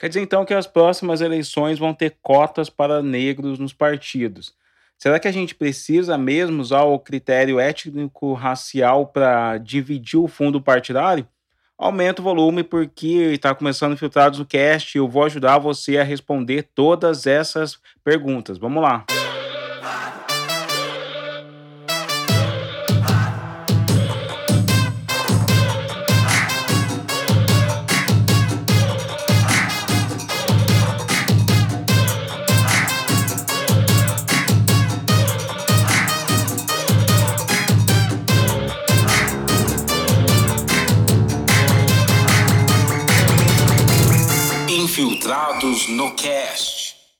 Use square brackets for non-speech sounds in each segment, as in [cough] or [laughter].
Quer dizer então que as próximas eleições vão ter cotas para negros nos partidos. Será que a gente precisa mesmo usar o critério étnico-racial para dividir o fundo partidário? Aumenta o volume porque está começando Filtrados no Cast e eu vou ajudar você a responder todas essas perguntas. Vamos lá.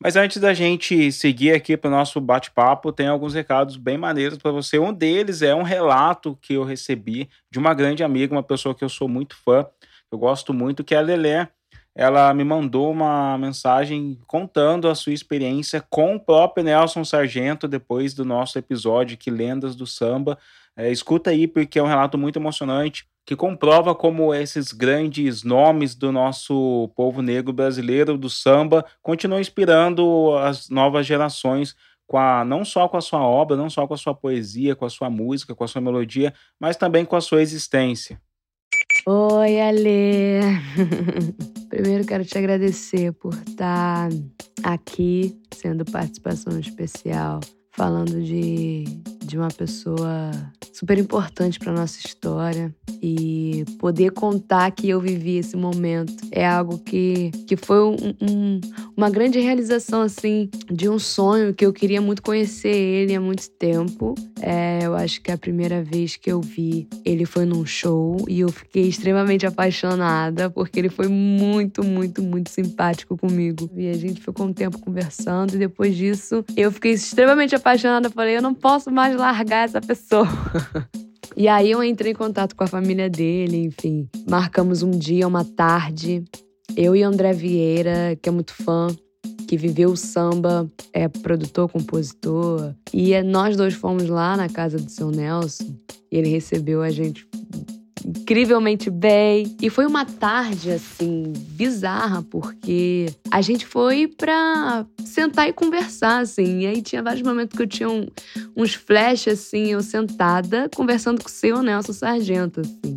Mas antes da gente seguir aqui para o nosso bate-papo, tem alguns recados bem maneiros para você. Um deles é um relato que eu recebi de uma grande amiga, uma pessoa que eu sou muito fã, eu gosto muito, que é a Lelé. Ela me mandou uma mensagem contando a sua experiência com o próprio Nelson Sargento depois do nosso episódio que Lendas do Samba. É, escuta aí porque é um relato muito emocionante que comprova como esses grandes nomes do nosso povo negro brasileiro do samba continuam inspirando as novas gerações com a, não só com a sua obra, não só com a sua poesia, com a sua música, com a sua melodia, mas também com a sua existência. Oi, Ale! [laughs] Primeiro quero te agradecer por estar aqui sendo participação especial, falando de, de uma pessoa super importante para nossa história e poder contar que eu vivi esse momento é algo que, que foi um, um, uma grande realização assim de um sonho que eu queria muito conhecer ele há muito tempo. É, eu acho que a primeira vez que eu vi ele foi num show e eu fiquei extremamente apaixonada porque ele foi muito, muito, muito simpático comigo. E a gente ficou um tempo conversando e depois disso eu fiquei extremamente apaixonada. Falei, eu não posso mais largar essa pessoa. [laughs] E aí eu entrei em contato com a família dele, enfim. Marcamos um dia, uma tarde. Eu e André Vieira, que é muito fã, que viveu o samba, é produtor, compositor. E nós dois fomos lá na casa do seu Nelson. E ele recebeu a gente incrivelmente bem. E foi uma tarde, assim, bizarra, porque a gente foi pra sentar e conversar, assim. E aí tinha vários momentos que eu tinha um, uns flashes, assim, eu sentada, conversando com o seu Nelson Sargento, assim.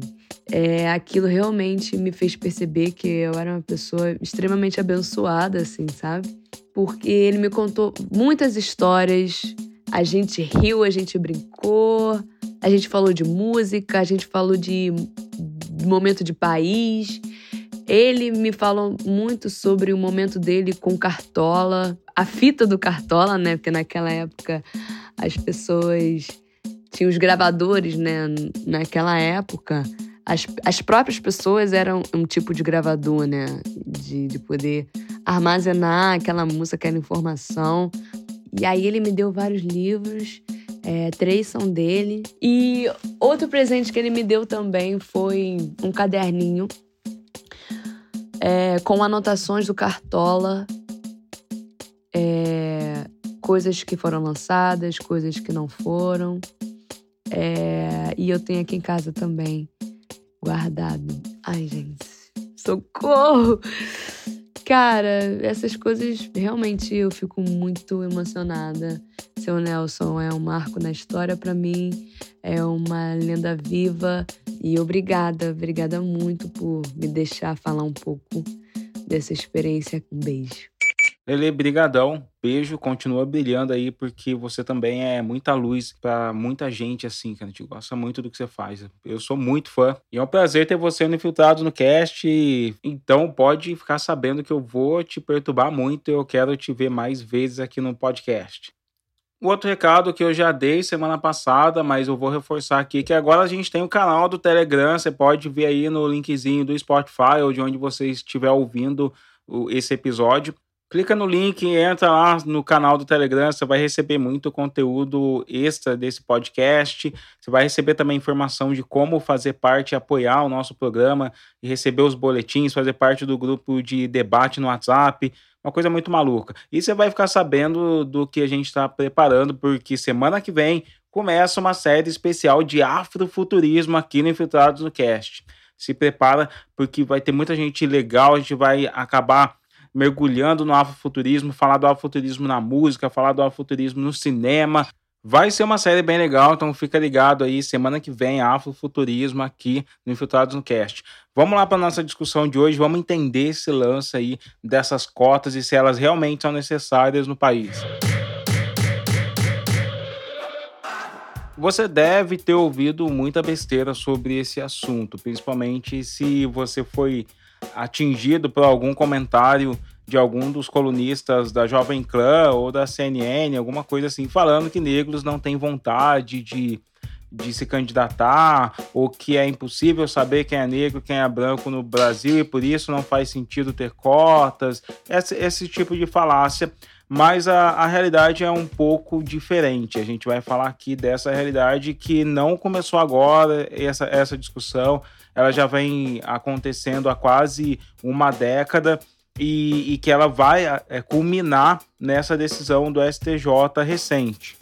É, aquilo realmente me fez perceber que eu era uma pessoa extremamente abençoada, assim, sabe? Porque ele me contou muitas histórias, a gente riu, a gente brincou, a gente falou de música, a gente falou de momento de país. Ele me falou muito sobre o momento dele com Cartola, a fita do Cartola, né? Porque naquela época as pessoas tinham os gravadores, né? Naquela época, as, as próprias pessoas eram um tipo de gravador, né? De, de poder armazenar aquela música, aquela informação. E aí ele me deu vários livros é, três são dele. E outro presente que ele me deu também foi um caderninho é, com anotações do Cartola. É, coisas que foram lançadas, coisas que não foram. É, e eu tenho aqui em casa também, guardado. Ai, gente, socorro! Cara, essas coisas realmente eu fico muito emocionada. Seu Nelson é um marco na história para mim, é uma lenda viva e obrigada, obrigada muito por me deixar falar um pouco dessa experiência. Um beijo. Lele, brigadão. Beijo, continua brilhando aí, porque você também é muita luz para muita gente, assim, que a gente gosta muito do que você faz. Eu sou muito fã. E é um prazer ter você no Infiltrado no cast. Então pode ficar sabendo que eu vou te perturbar muito. Eu quero te ver mais vezes aqui no podcast. O outro recado que eu já dei semana passada, mas eu vou reforçar aqui, que agora a gente tem o canal do Telegram. Você pode ver aí no linkzinho do Spotify ou de onde você estiver ouvindo esse episódio. Clica no link, entra lá no canal do Telegram, você vai receber muito conteúdo extra desse podcast. Você vai receber também informação de como fazer parte apoiar o nosso programa e receber os boletins, fazer parte do grupo de debate no WhatsApp. Uma coisa muito maluca. E você vai ficar sabendo do que a gente está preparando, porque semana que vem começa uma série especial de afrofuturismo aqui no Infiltrados no Cast. Se prepara, porque vai ter muita gente legal, a gente vai acabar mergulhando no afrofuturismo, falar do afrofuturismo na música, falar do afrofuturismo no cinema. Vai ser uma série bem legal, então fica ligado aí, semana que vem, Afrofuturismo aqui no Infiltrados no Cast. Vamos lá para nossa discussão de hoje, vamos entender esse lance aí dessas cotas e se elas realmente são necessárias no país. Você deve ter ouvido muita besteira sobre esse assunto, principalmente se você foi atingido por algum comentário de algum dos colunistas da Jovem Clã ou da CNN, alguma coisa assim, falando que negros não têm vontade de, de se candidatar, ou que é impossível saber quem é negro quem é branco no Brasil e por isso não faz sentido ter cotas, esse, esse tipo de falácia. Mas a, a realidade é um pouco diferente. A gente vai falar aqui dessa realidade que não começou agora, essa, essa discussão, ela já vem acontecendo há quase uma década e, e que ela vai é, culminar nessa decisão do STJ recente.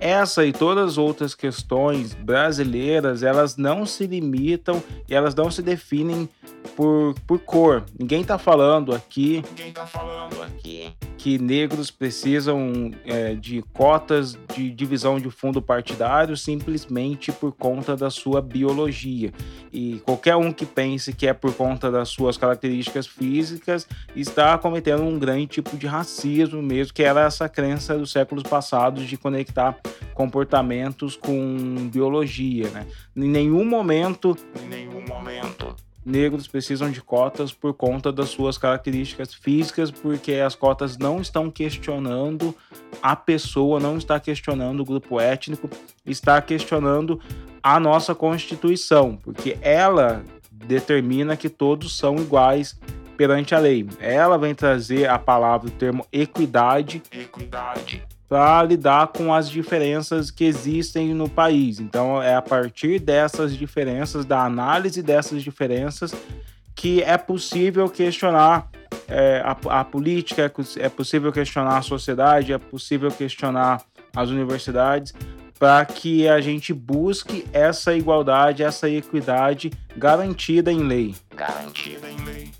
Essa e todas as outras questões brasileiras, elas não se limitam e elas não se definem por, por cor. Ninguém está falando aqui. Ninguém tá falando aqui que negros precisam é, de cotas de divisão de fundo partidário simplesmente por conta da sua biologia. E qualquer um que pense que é por conta das suas características físicas está cometendo um grande tipo de racismo mesmo, que era essa crença dos séculos passados de conectar comportamentos com biologia. Né? Em nenhum momento. Em nenhum momento negros precisam de cotas por conta das suas características físicas, porque as cotas não estão questionando a pessoa, não está questionando o grupo étnico, está questionando a nossa Constituição, porque ela determina que todos são iguais perante a lei. Ela vem trazer a palavra, o termo equidade. Equidade para lidar com as diferenças que existem no país. Então, é a partir dessas diferenças, da análise dessas diferenças, que é possível questionar é, a, a, política, é, é possível questionar a sociedade, é possível questionar as universidades, para que a gente busque essa igualdade, essa equidade garantida em lei. Garantida em lei.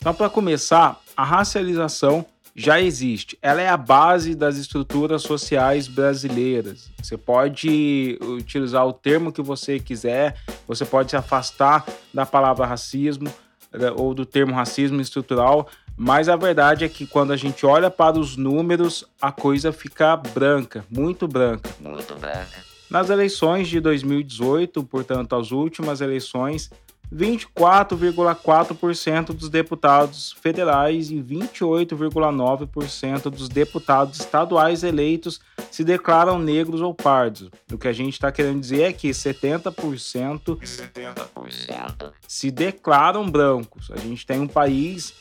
Então, para começar, a racialização já existe. Ela é a base das estruturas sociais brasileiras. Você pode utilizar o termo que você quiser, você pode se afastar da palavra racismo né, ou do termo racismo estrutural, mas a verdade é que quando a gente olha para os números, a coisa fica branca, muito branca. Muito branca. Nas eleições de 2018, portanto, as últimas eleições, 24,4% dos deputados federais e 28,9% dos deputados estaduais eleitos se declaram negros ou pardos. O que a gente está querendo dizer é que 70%, 70% se declaram brancos. A gente tem um país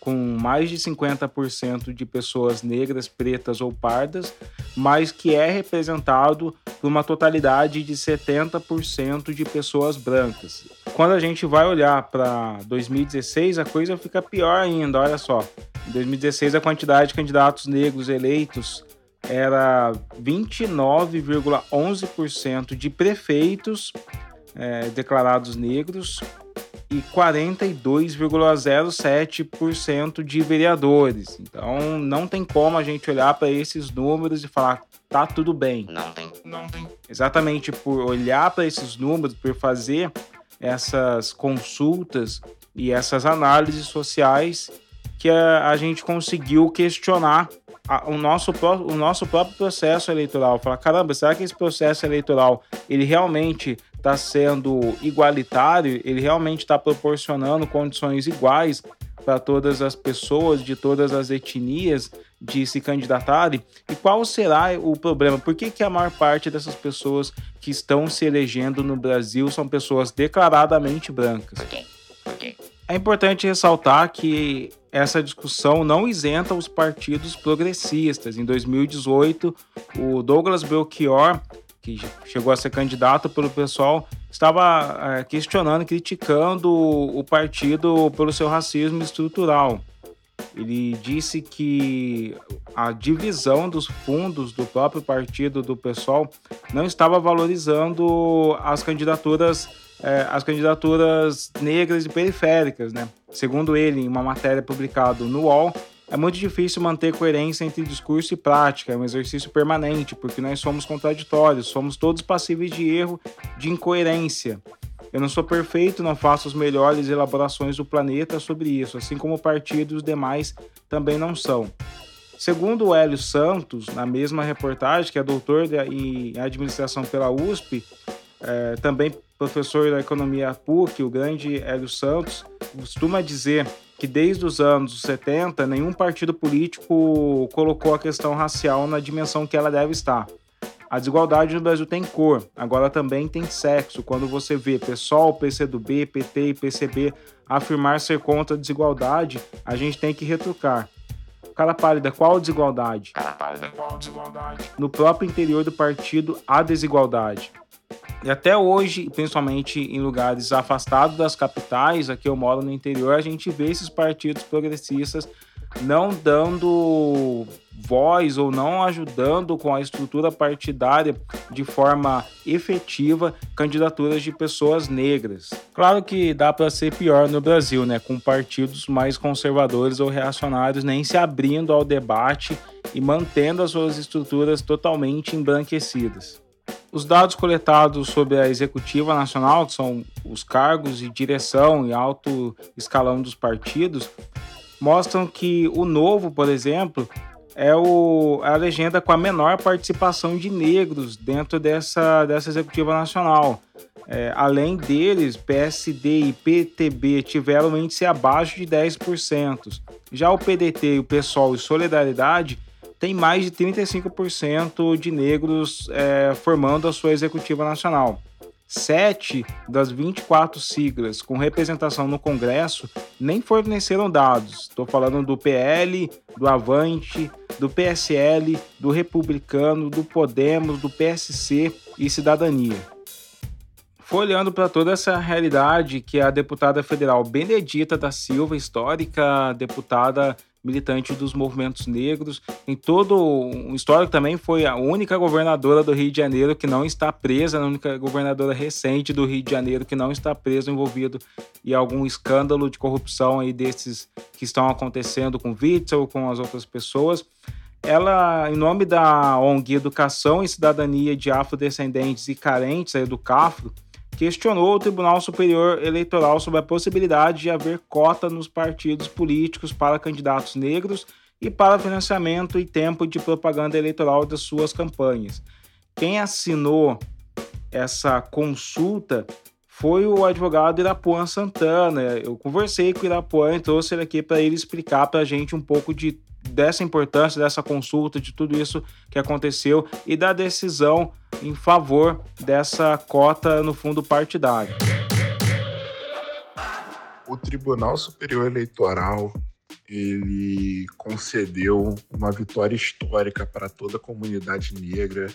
com mais de 50% de pessoas negras, pretas ou pardas, mas que é representado por uma totalidade de 70% de pessoas brancas. Quando a gente vai olhar para 2016, a coisa fica pior ainda, olha só. Em 2016, a quantidade de candidatos negros eleitos era 29,11% de prefeitos é, declarados negros e 42,07% de vereadores. Então não tem como a gente olhar para esses números e falar tá tudo bem. Não tem, não tem. Exatamente por olhar para esses números, por fazer essas consultas e essas análises sociais que a, a gente conseguiu questionar a, o, nosso, o nosso próprio processo eleitoral. Falar, caramba, será que esse processo eleitoral ele realmente está sendo igualitário? Ele realmente está proporcionando condições iguais para todas as pessoas de todas as etnias de se candidatarem? E qual será o problema? Por que, que a maior parte dessas pessoas que estão se elegendo no Brasil são pessoas declaradamente brancas? Por quê? Por quê? É importante ressaltar que essa discussão não isenta os partidos progressistas. Em 2018, o Douglas Belchior, que chegou a ser candidato pelo pessoal, estava é, questionando, criticando o partido pelo seu racismo estrutural. Ele disse que a divisão dos fundos do próprio partido do pessoal não estava valorizando as candidaturas é, as candidaturas negras e periféricas, né? Segundo ele, em uma matéria publicada no UOL, é muito difícil manter coerência entre discurso e prática, é um exercício permanente, porque nós somos contraditórios, somos todos passíveis de erro, de incoerência. Eu não sou perfeito, não faço as melhores elaborações do planeta sobre isso, assim como o partido e os demais também não são. Segundo o Hélio Santos, na mesma reportagem, que é doutor em administração pela USP, é, também professor da economia PUC, o grande Hélio Santos, costuma dizer que desde os anos 70 nenhum partido político colocou a questão racial na dimensão que ela deve estar. A desigualdade no Brasil tem cor, agora também tem sexo. Quando você vê PSOL, PCdoB, PT e PCB afirmar ser contra a desigualdade, a gente tem que retrucar. Cara pálida, qual desigualdade? Cara pálida, qual desigualdade? No próprio interior do partido há desigualdade. E até hoje, principalmente em lugares afastados das capitais, aqui eu moro no interior, a gente vê esses partidos progressistas não dando voz ou não ajudando com a estrutura partidária de forma efetiva candidaturas de pessoas negras. Claro que dá para ser pior no Brasil, né, com partidos mais conservadores ou reacionários nem se abrindo ao debate e mantendo as suas estruturas totalmente embranquecidas. Os dados coletados sobre a executiva nacional, que são os cargos de direção e alto escalão dos partidos, mostram que o novo, por exemplo, é o, a legenda com a menor participação de negros dentro dessa, dessa executiva nacional. É, além deles, PSD e PTB tiveram índice abaixo de 10%. Já o PDT, o PSOL e Solidariedade tem mais de 35% de negros é, formando a sua executiva nacional. Sete das 24 siglas com representação no Congresso nem forneceram dados. Estou falando do PL, do Avante, do PSL, do Republicano, do Podemos, do PSC e Cidadania. Foi olhando para toda essa realidade que a deputada federal Benedita da Silva, histórica deputada militante dos movimentos negros. Em todo um histórico também foi a única governadora do Rio de Janeiro que não está presa, a única governadora recente do Rio de Janeiro que não está presa envolvido em algum escândalo de corrupção aí desses que estão acontecendo com Witzel ou com as outras pessoas. Ela, em nome da ONG Educação e Cidadania de Afrodescendentes e Carentes, aí do CAFRO, questionou o Tribunal Superior Eleitoral sobre a possibilidade de haver cota nos partidos políticos para candidatos negros e para financiamento e tempo de propaganda eleitoral das suas campanhas. Quem assinou essa consulta foi o advogado Irapuan Santana. Eu conversei com o Irapuan e trouxe ele aqui para ele explicar para a gente um pouco de, dessa importância, dessa consulta, de tudo isso que aconteceu e da decisão em favor dessa cota no fundo partidário. O Tribunal Superior Eleitoral ele concedeu uma vitória histórica para toda a comunidade negra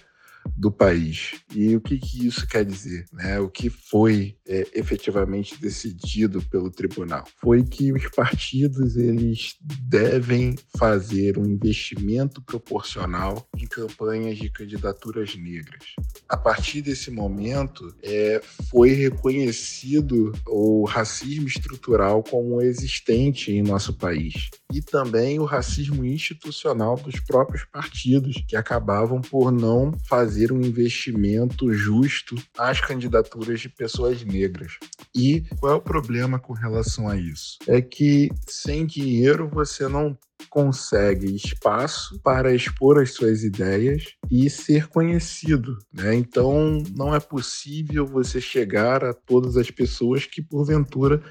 do país. E o que, que isso quer dizer? Né? O que foi é, efetivamente decidido pelo tribunal? Foi que os partidos eles devem fazer um investimento proporcional em campanhas de candidaturas negras. A partir desse momento, é, foi reconhecido o racismo estrutural como existente em nosso país e também o racismo institucional dos próprios partidos que acabavam por não fazer fazer um investimento justo às candidaturas de pessoas negras. E qual é o problema com relação a isso? É que sem dinheiro você não consegue espaço para expor as suas ideias e ser conhecido, né? Então não é possível você chegar a todas as pessoas que porventura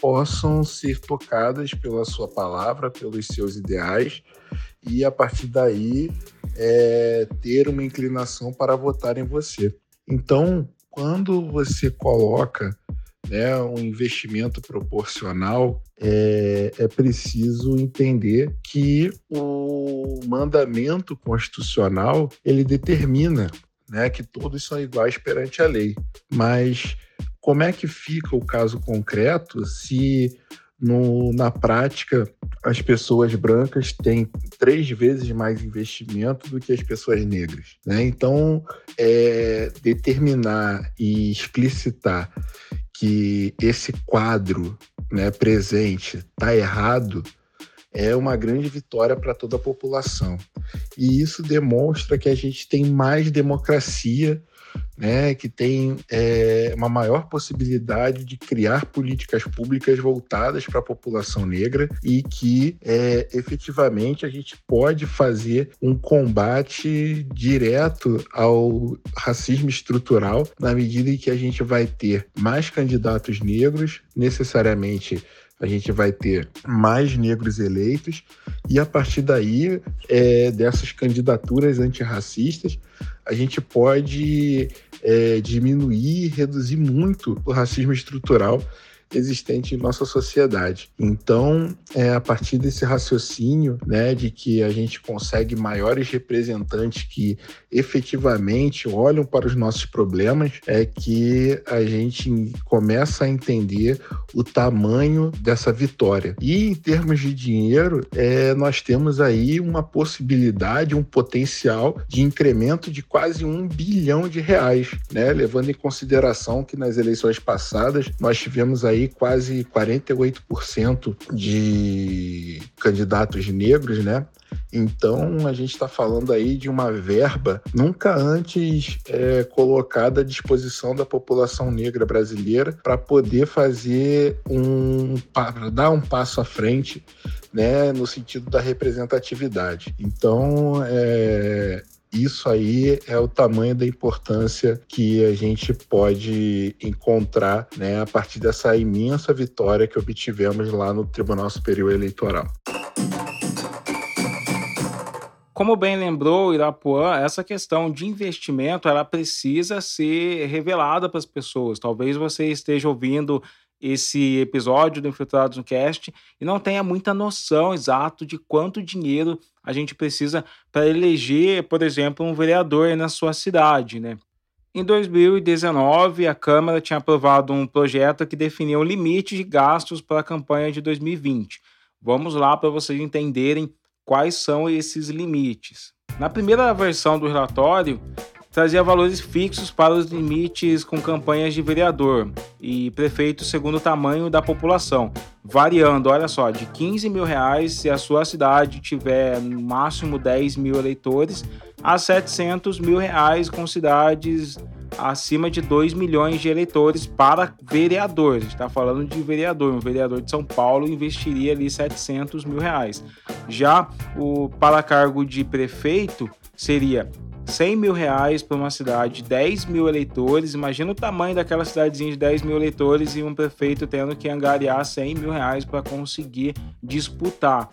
possam ser tocadas pela sua palavra, pelos seus ideais e a partir daí é, ter uma inclinação para votar em você. Então, quando você coloca né, um investimento proporcional, é, é preciso entender que o mandamento constitucional ele determina né, que todos são iguais perante a lei. Mas como é que fica o caso concreto se no, na prática, as pessoas brancas têm três vezes mais investimento do que as pessoas negras. Né? Então, é, determinar e explicitar que esse quadro né, presente está errado é uma grande vitória para toda a população. E isso demonstra que a gente tem mais democracia né, que tem é, uma maior possibilidade de criar políticas públicas voltadas para a população negra e que é, efetivamente a gente pode fazer um combate direto ao racismo estrutural na medida em que a gente vai ter mais candidatos negros, necessariamente a gente vai ter mais negros eleitos e a partir daí é, dessas candidaturas antirracistas a gente pode é, diminuir, reduzir muito o racismo estrutural existente em nossa sociedade. Então, é a partir desse raciocínio, né, de que a gente consegue maiores representantes que efetivamente olham para os nossos problemas, é que a gente começa a entender o tamanho dessa vitória. E em termos de dinheiro, é, nós temos aí uma possibilidade, um potencial de incremento de quase um bilhão de reais, né, levando em consideração que nas eleições passadas nós tivemos aí aí quase 48% de candidatos negros, né? Então a gente está falando aí de uma verba nunca antes é, colocada à disposição da população negra brasileira para poder fazer um dar um passo à frente, né, no sentido da representatividade. Então é, isso aí é o tamanho da importância que a gente pode encontrar né, a partir dessa imensa vitória que obtivemos lá no Tribunal Superior Eleitoral. Como bem lembrou Irapuã, essa questão de investimento ela precisa ser revelada para as pessoas. Talvez você esteja ouvindo esse episódio do Infiltrados no Cast e não tenha muita noção exato de quanto dinheiro a gente precisa para eleger, por exemplo, um vereador na sua cidade, né? Em 2019, a Câmara tinha aprovado um projeto que definia o limite de gastos para a campanha de 2020. Vamos lá para vocês entenderem quais são esses limites. Na primeira versão do relatório, trazia valores fixos para os limites com campanhas de vereador e prefeito segundo o tamanho da população, variando, olha só, de 15 mil reais se a sua cidade tiver no máximo 10 mil eleitores, a 700 mil reais com cidades acima de 2 milhões de eleitores para vereador. A gente está falando de vereador. Um vereador de São Paulo investiria ali 700 mil reais. Já o para cargo de prefeito seria 100 mil reais para uma cidade de 10 mil eleitores. Imagina o tamanho daquela cidadezinha de 10 mil eleitores e um prefeito tendo que angariar 100 mil reais para conseguir disputar.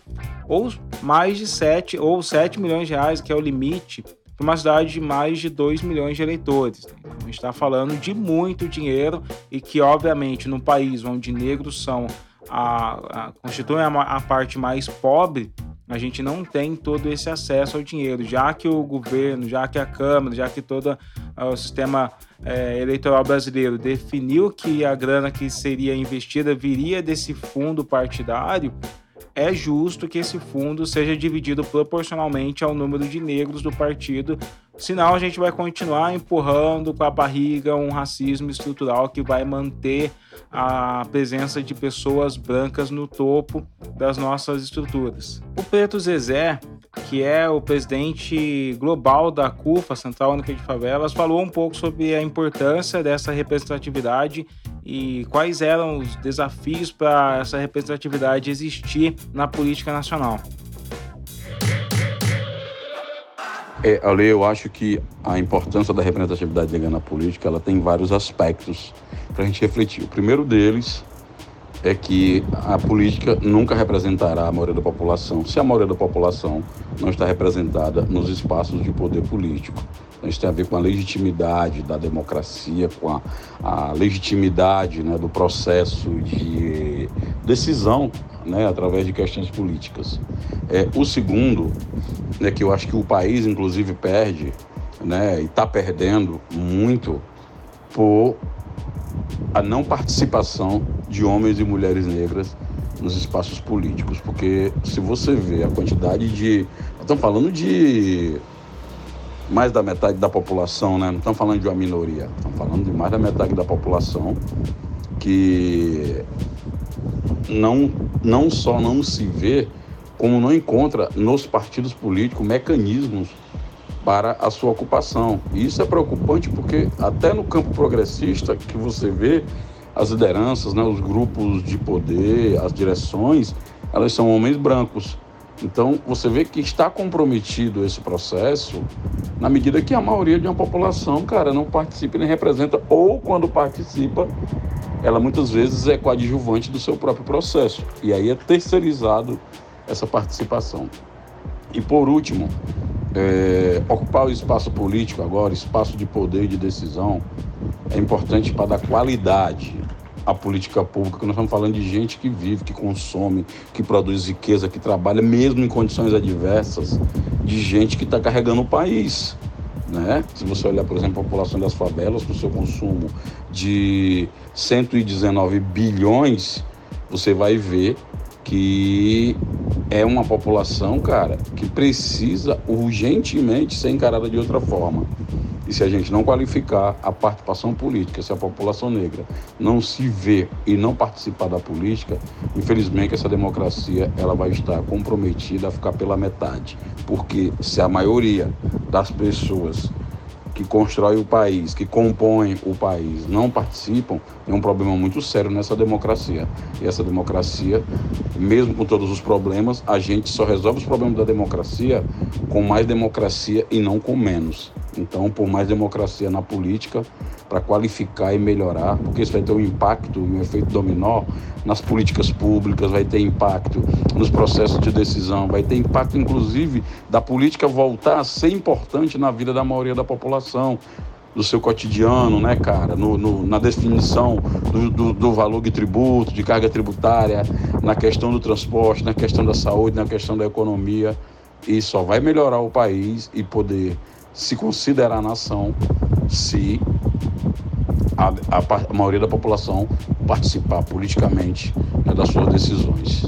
Ou mais de 7 ou 7 milhões de reais, que é o limite para uma cidade de mais de 2 milhões de eleitores. Então, a gente está falando de muito dinheiro e que, obviamente, num país onde negros são a, a constituem a, a parte mais pobre, a gente não tem todo esse acesso ao dinheiro, já que o governo, já que a Câmara, já que todo ah, o sistema é, eleitoral brasileiro definiu que a grana que seria investida viria desse fundo partidário, é justo que esse fundo seja dividido proporcionalmente ao número de negros do partido, senão a gente vai continuar empurrando com a barriga um racismo estrutural que vai manter a presença de pessoas brancas no topo das nossas estruturas. O Preto Zezé, que é o presidente global da CUFA, Central Única de Favelas, falou um pouco sobre a importância dessa representatividade e quais eram os desafios para essa representatividade existir na política nacional. É, Ale, eu acho que a importância da representatividade negra na política ela tem vários aspectos para a gente refletir. O primeiro deles é que a política nunca representará a maioria da população se a maioria da população não está representada nos espaços de poder político. Isso tem a ver com a legitimidade da democracia, com a, a legitimidade né, do processo de decisão né, através de questões políticas. É, o segundo, né, que eu acho que o país, inclusive, perde, né, e está perdendo muito, por a não participação de homens e mulheres negras nos espaços políticos, porque se você vê a quantidade de. Estamos falando de mais da metade da população, né? Não estamos falando de uma minoria, estamos falando de mais da metade da população que não, não só não se vê, como não encontra nos partidos políticos mecanismos para a sua ocupação. E isso é preocupante porque até no campo progressista que você vê as lideranças, né, os grupos de poder, as direções, elas são homens brancos. Então você vê que está comprometido esse processo na medida que a maioria de uma população, cara, não participa nem representa, ou quando participa, ela muitas vezes é coadjuvante do seu próprio processo. E aí é terceirizado essa participação. E por último, é, ocupar o espaço político agora, espaço de poder e de decisão, é importante para dar qualidade à política pública, que nós estamos falando de gente que vive, que consome, que produz riqueza, que trabalha, mesmo em condições adversas, de gente que está carregando o país. Né? Se você olhar, por exemplo, a população das favelas, com seu consumo de 119 bilhões, você vai ver que é uma população, cara, que precisa urgentemente ser encarada de outra forma. E se a gente não qualificar a participação política, se a população negra não se vê e não participar da política, infelizmente essa democracia ela vai estar comprometida a ficar pela metade. Porque se a maioria das pessoas que constrói o país, que compõem o país, não participam, é um problema muito sério nessa democracia. E essa democracia, mesmo com todos os problemas, a gente só resolve os problemas da democracia com mais democracia e não com menos. Então, por mais democracia na política, para qualificar e melhorar, porque isso vai ter um impacto, um efeito dominó nas políticas públicas, vai ter impacto nos processos de decisão, vai ter impacto, inclusive, da política voltar a ser importante na vida da maioria da população, do seu cotidiano, né, cara? No, no na definição do, do, do, valor de tributo, de carga tributária, na questão do transporte, na questão da saúde, na questão da economia. E só vai melhorar o país e poder se considerar nação se a, a, a maioria da população participar politicamente né, das suas decisões.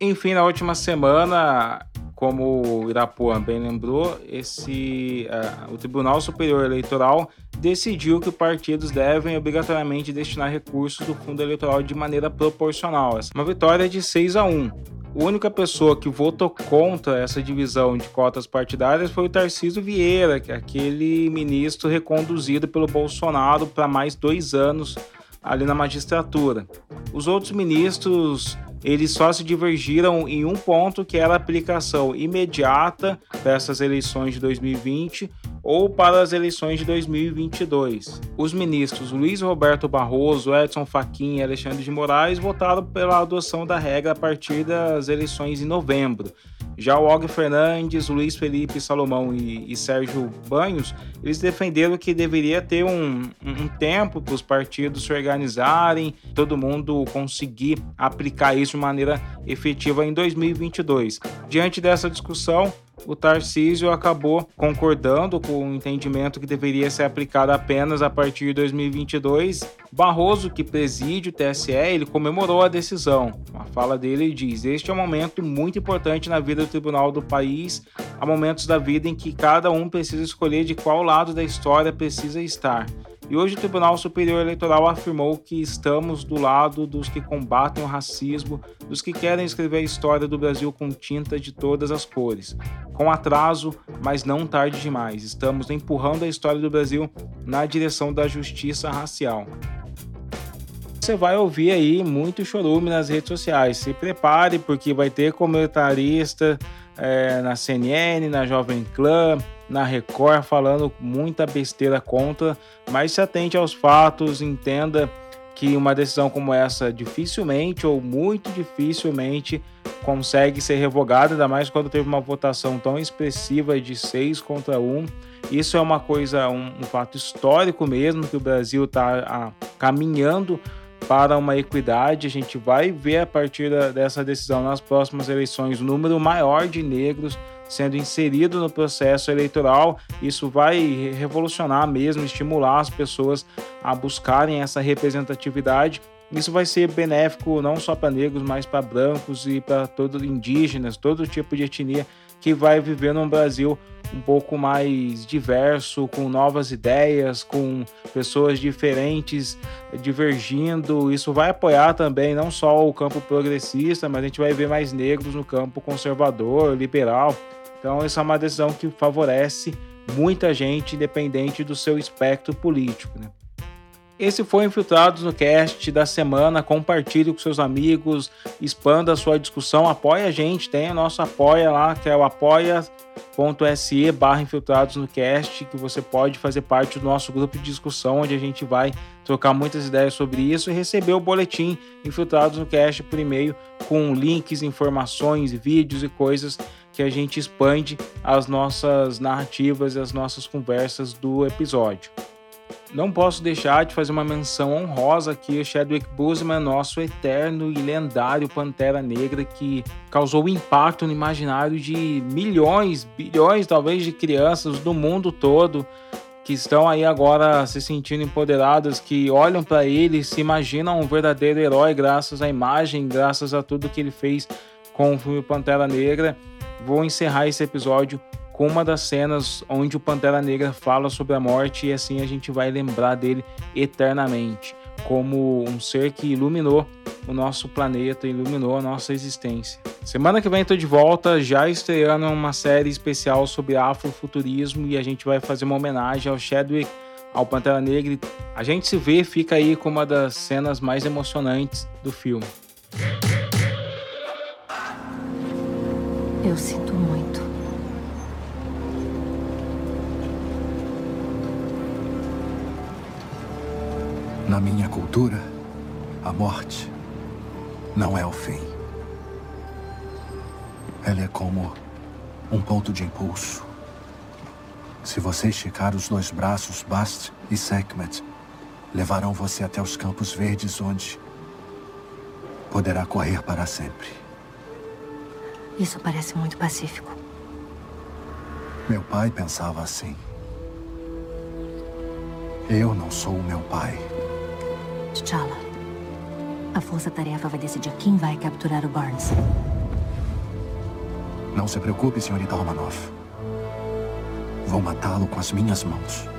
Enfim, na última semana, como o Irapuã bem lembrou, esse, uh, o Tribunal Superior Eleitoral decidiu que os partidos devem obrigatoriamente destinar recursos do fundo eleitoral de maneira proporcional. É uma vitória de 6 a 1. A única pessoa que votou contra essa divisão de cotas partidárias foi o Tarcísio Vieira, que é aquele ministro reconduzido pelo Bolsonaro para mais dois anos ali na magistratura. Os outros ministros eles só se divergiram em um ponto que era a aplicação imediata dessas eleições de 2020 ou para as eleições de 2022. Os ministros Luiz Roberto Barroso, Edson Fachin e Alexandre de Moraes votaram pela adoção da regra a partir das eleições em novembro. Já o Og Fernandes, Luiz Felipe Salomão e, e, Sérgio Banhos, eles defenderam que deveria ter um, um tempo para os partidos se organizarem, todo mundo conseguir aplicar isso de maneira efetiva em 2022. Diante dessa discussão, o Tarcísio acabou concordando com o entendimento que deveria ser aplicado apenas a partir de 2022. Barroso, que preside o TSE, ele comemorou a decisão. A fala dele diz: Este é um momento muito importante na vida do tribunal do país. Há momentos da vida em que cada um precisa escolher de qual lado da história precisa estar. E hoje o Tribunal Superior Eleitoral afirmou que estamos do lado dos que combatem o racismo, dos que querem escrever a história do Brasil com tinta de todas as cores. Com atraso, mas não tarde demais, estamos empurrando a história do Brasil na direção da justiça racial. Você vai ouvir aí muito chorume nas redes sociais. Se prepare, porque vai ter comentarista é, na CNN, na Jovem Clã, na Record falando muita besteira contra, mas se atente aos fatos, entenda que uma decisão como essa dificilmente ou muito dificilmente consegue ser revogada, ainda mais quando teve uma votação tão expressiva de seis contra um. Isso é uma coisa, um, um fato histórico mesmo, que o Brasil está caminhando para uma equidade. A gente vai ver a partir da, dessa decisão nas próximas eleições um número maior de negros sendo inserido no processo eleitoral. Isso vai revolucionar mesmo, estimular as pessoas a buscarem essa representatividade. Isso vai ser benéfico não só para negros, mas para brancos e para todos indígenas, todo tipo de etnia que vai viver num Brasil um pouco mais diverso, com novas ideias, com pessoas diferentes divergindo. Isso vai apoiar também não só o campo progressista, mas a gente vai ver mais negros no campo conservador, liberal. Então, essa é uma decisão que favorece muita gente, independente do seu espectro político. Né? Esse foi Infiltrados no Cast da semana. Compartilhe com seus amigos, expanda a sua discussão, apoia a gente, tem o nosso apoia lá, que é o apoia.se barra Infiltrados no Cast, que você pode fazer parte do nosso grupo de discussão, onde a gente vai trocar muitas ideias sobre isso e receber o boletim Infiltrados no Cast por e-mail com links, informações, vídeos e coisas que a gente expande as nossas narrativas e as nossas conversas do episódio. Não posso deixar de fazer uma menção honrosa aqui a Chadwick Boseman, nosso eterno e lendário Pantera Negra, que causou impacto no imaginário de milhões, bilhões talvez de crianças do mundo todo que estão aí agora se sentindo empoderadas, que olham para ele, se imaginam um verdadeiro herói graças à imagem, graças a tudo que ele fez com o filme Pantera Negra. Vou encerrar esse episódio com uma das cenas onde o Pantera Negra fala sobre a morte e assim a gente vai lembrar dele eternamente, como um ser que iluminou o nosso planeta, iluminou a nossa existência. Semana que vem estou de volta, já estreando uma série especial sobre afrofuturismo e a gente vai fazer uma homenagem ao Chadwick, ao Pantera Negra. A gente se vê, fica aí com uma das cenas mais emocionantes do filme. Eu sinto muito. Na minha cultura, a morte não é o fim. Ela é como um ponto de impulso. Se você esticar os dois braços, Bast e Sekhmet levarão você até os campos verdes onde poderá correr para sempre. Isso parece muito pacífico. Meu pai pensava assim. Eu não sou o meu pai. T'Challa. A força-tarefa vai decidir quem vai capturar o Barnes. Não se preocupe, senhorita Romanoff. Vou matá-lo com as minhas mãos.